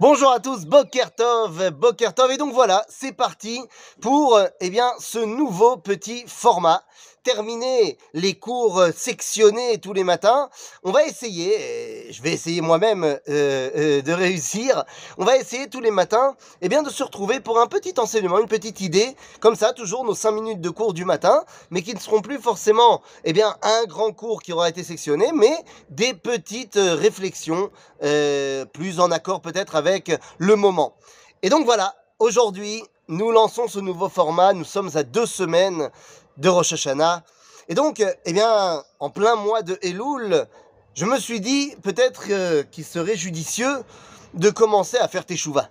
Bonjour à tous, Bokertov, Bokertov, et donc voilà, c'est parti pour eh bien ce nouveau petit format. Terminer les cours sectionnés tous les matins, on va essayer, je vais essayer moi-même euh, euh, de réussir, on va essayer tous les matins eh bien, de se retrouver pour un petit enseignement, une petite idée, comme ça, toujours nos 5 minutes de cours du matin, mais qui ne seront plus forcément eh bien, un grand cours qui aura été sectionné, mais des petites réflexions euh, plus en accord peut-être avec le moment. Et donc voilà, aujourd'hui, nous lançons ce nouveau format. Nous sommes à deux semaines de Rosh Hashanah. Et donc, eh bien, en plein mois de Elul, je me suis dit peut-être euh, qu'il serait judicieux de commencer à faire Teshuvah.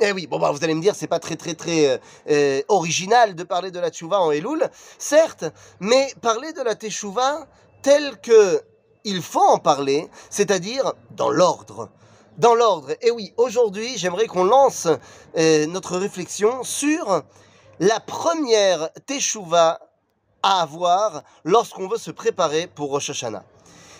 Eh oui, bon bah vous allez me dire, c'est pas très très très euh, euh, original de parler de la Teshuvah en Elul, certes, mais parler de la Teshuvah tel que il faut en parler, c'est-à-dire dans l'ordre. Dans l'ordre. Et oui, aujourd'hui, j'aimerais qu'on lance notre réflexion sur la première teshuva à avoir lorsqu'on veut se préparer pour Rosh Hashanah.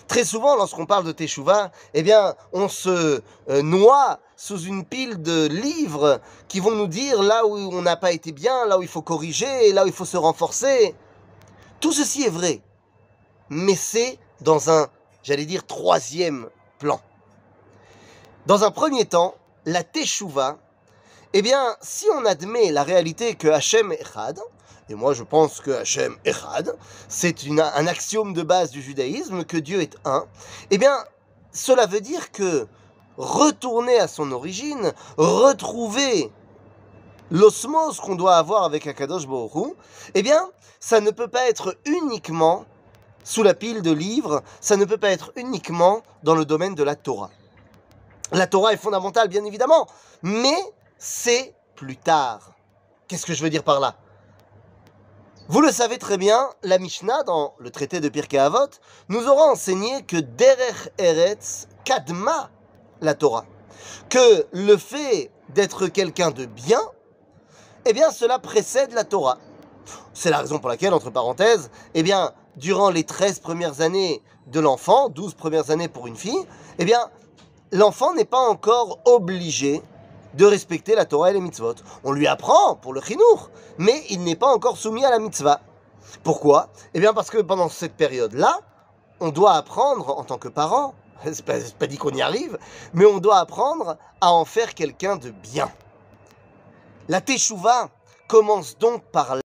Très souvent, lorsqu'on parle de teshuva, eh bien, on se euh, noie sous une pile de livres qui vont nous dire là où on n'a pas été bien, là où il faut corriger, là où il faut se renforcer. Tout ceci est vrai, mais c'est dans un, j'allais dire, troisième plan. Dans un premier temps, la Teshuvah, eh bien, si on admet la réalité que Hachem est Echad, et moi je pense que Hachem Echad, c'est un axiome de base du judaïsme, que Dieu est un, eh bien, cela veut dire que retourner à son origine, retrouver l'osmose qu'on doit avoir avec Akadosh Baruch eh bien, ça ne peut pas être uniquement sous la pile de livres, ça ne peut pas être uniquement dans le domaine de la Torah. La Torah est fondamentale, bien évidemment, mais c'est plus tard. Qu'est-ce que je veux dire par là? Vous le savez très bien, la Mishnah, dans le traité de Pirkei Avot, nous aura enseigné que Derech Eretz Kadma la Torah. Que le fait d'être quelqu'un de bien, eh bien, cela précède la Torah. C'est la raison pour laquelle, entre parenthèses, eh bien, durant les 13 premières années de l'enfant, 12 premières années pour une fille, eh bien, l'enfant n'est pas encore obligé de respecter la Torah et les mitzvot. On lui apprend pour le chinour, mais il n'est pas encore soumis à la mitzvah. Pourquoi? Eh bien parce que pendant cette période-là, on doit apprendre en tant que parent, c'est pas, pas dit qu'on y arrive, mais on doit apprendre à en faire quelqu'un de bien. La teshuva commence donc par